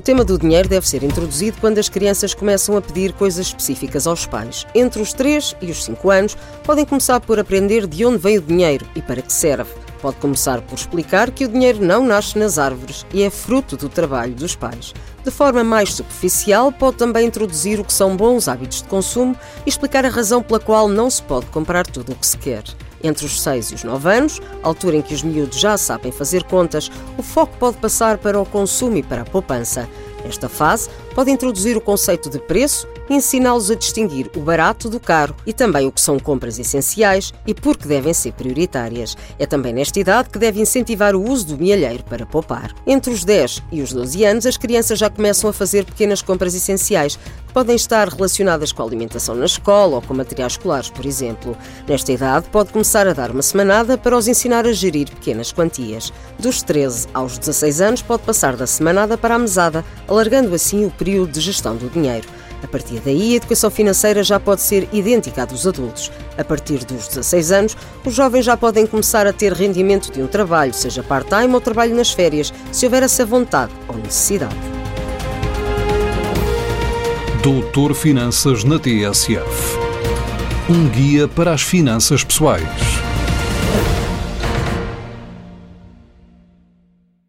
O tema do dinheiro deve ser introduzido quando as crianças começam a pedir coisas específicas aos pais. Entre os 3 e os 5 anos, podem começar por aprender de onde vem o dinheiro e para que serve. Pode começar por explicar que o dinheiro não nasce nas árvores e é fruto do trabalho dos pais. De forma mais superficial, pode também introduzir o que são bons hábitos de consumo e explicar a razão pela qual não se pode comprar tudo o que se quer. Entre os 6 e os 9 anos, altura em que os miúdos já sabem fazer contas, o foco pode passar para o consumo e para a poupança. Nesta fase, pode introduzir o conceito de preço e ensiná-los a distinguir o barato do caro e também o que são compras essenciais e por que devem ser prioritárias. É também nesta idade que deve incentivar o uso do milheiro para poupar. Entre os 10 e os 12 anos, as crianças já começam a fazer pequenas compras essenciais, que podem estar relacionadas com a alimentação na escola ou com materiais escolares, por exemplo. Nesta idade, pode começar a dar uma semanada para os ensinar a gerir pequenas quantias. Dos 13 aos 16 anos, pode passar da semanada para a mesada, alargando assim o período de gestão do dinheiro. A partir daí, a educação financeira já pode ser idêntica à dos adultos. A partir dos 16 anos, os jovens já podem começar a ter rendimento de um trabalho, seja part-time ou trabalho nas férias, se houver essa vontade ou necessidade. Doutor Finanças na TSF. Um guia para as finanças pessoais.